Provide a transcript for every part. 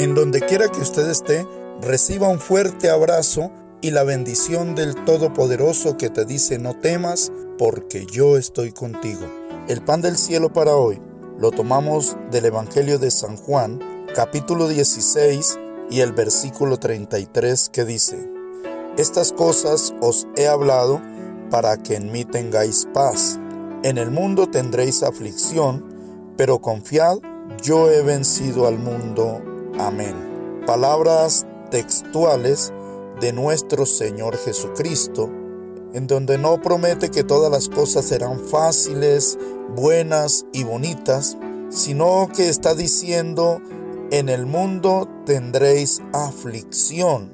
En donde quiera que usted esté, reciba un fuerte abrazo y la bendición del Todopoderoso que te dice no temas, porque yo estoy contigo. El pan del cielo para hoy lo tomamos del Evangelio de San Juan, capítulo 16 y el versículo 33 que dice, Estas cosas os he hablado para que en mí tengáis paz. En el mundo tendréis aflicción, pero confiad, yo he vencido al mundo. Amén. Palabras textuales de nuestro Señor Jesucristo, en donde no promete que todas las cosas serán fáciles, buenas y bonitas, sino que está diciendo, en el mundo tendréis aflicción.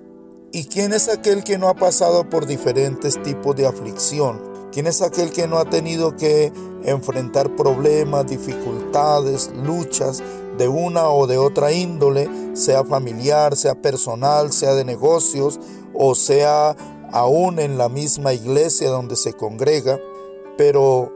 ¿Y quién es aquel que no ha pasado por diferentes tipos de aflicción? ¿Quién es aquel que no ha tenido que enfrentar problemas, dificultades, luchas de una o de otra índole, sea familiar, sea personal, sea de negocios o sea aún en la misma iglesia donde se congrega? Pero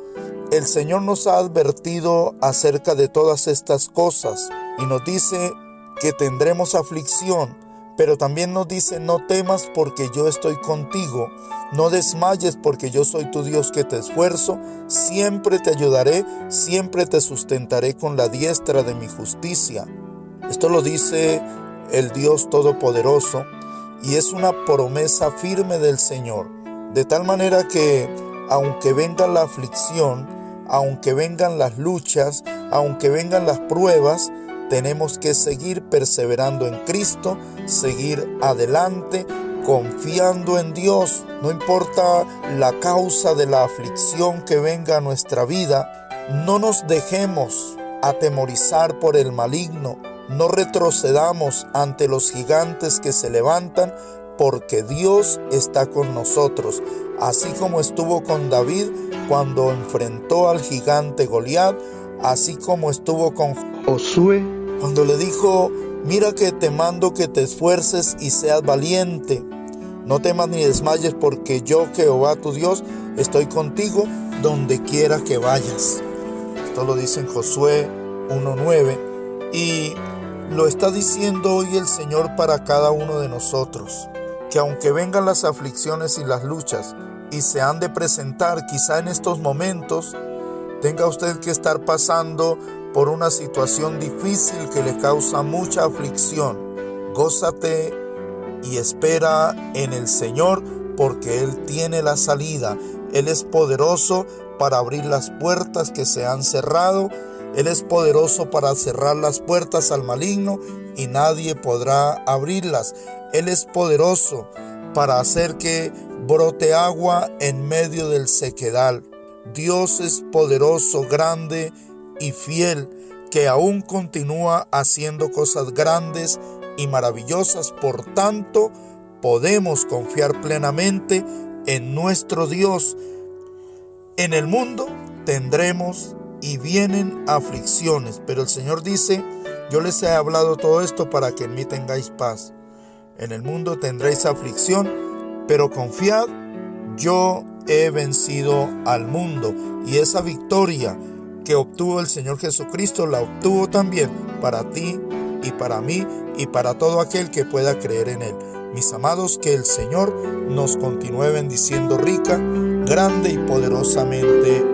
el Señor nos ha advertido acerca de todas estas cosas y nos dice que tendremos aflicción, pero también nos dice no temas porque yo estoy contigo, no desmayes porque yo soy tu Dios que te esfuerzo, siempre te ayudaré, siempre te sustentaré con la diestra de mi justicia. Esto lo dice el Dios Todopoderoso y es una promesa firme del Señor, de tal manera que aunque venga la aflicción, aunque vengan las luchas, aunque vengan las pruebas, tenemos que seguir perseverando en Cristo, seguir adelante, confiando en Dios. No importa la causa de la aflicción que venga a nuestra vida, no nos dejemos atemorizar por el maligno, no retrocedamos ante los gigantes que se levantan, porque Dios está con nosotros, así como estuvo con David cuando enfrentó al gigante Goliat, así como estuvo con Josué cuando le dijo, mira que te mando que te esfuerces y seas valiente. No temas ni desmayes porque yo, Jehová tu Dios, estoy contigo donde quiera que vayas. Esto lo dice en Josué 1.9 y lo está diciendo hoy el Señor para cada uno de nosotros, que aunque vengan las aflicciones y las luchas, y se han de presentar quizá en estos momentos, tenga usted que estar pasando por una situación difícil que le causa mucha aflicción. Gózate y espera en el Señor porque Él tiene la salida. Él es poderoso para abrir las puertas que se han cerrado. Él es poderoso para cerrar las puertas al maligno y nadie podrá abrirlas. Él es poderoso para hacer que brote agua en medio del sequedal. Dios es poderoso, grande y fiel, que aún continúa haciendo cosas grandes y maravillosas. Por tanto, podemos confiar plenamente en nuestro Dios. En el mundo tendremos y vienen aflicciones, pero el Señor dice, yo les he hablado todo esto para que en mí tengáis paz. En el mundo tendréis aflicción, pero confiad, yo he vencido al mundo. Y esa victoria que obtuvo el Señor Jesucristo la obtuvo también para ti y para mí y para todo aquel que pueda creer en Él. Mis amados, que el Señor nos continúe bendiciendo rica, grande y poderosamente.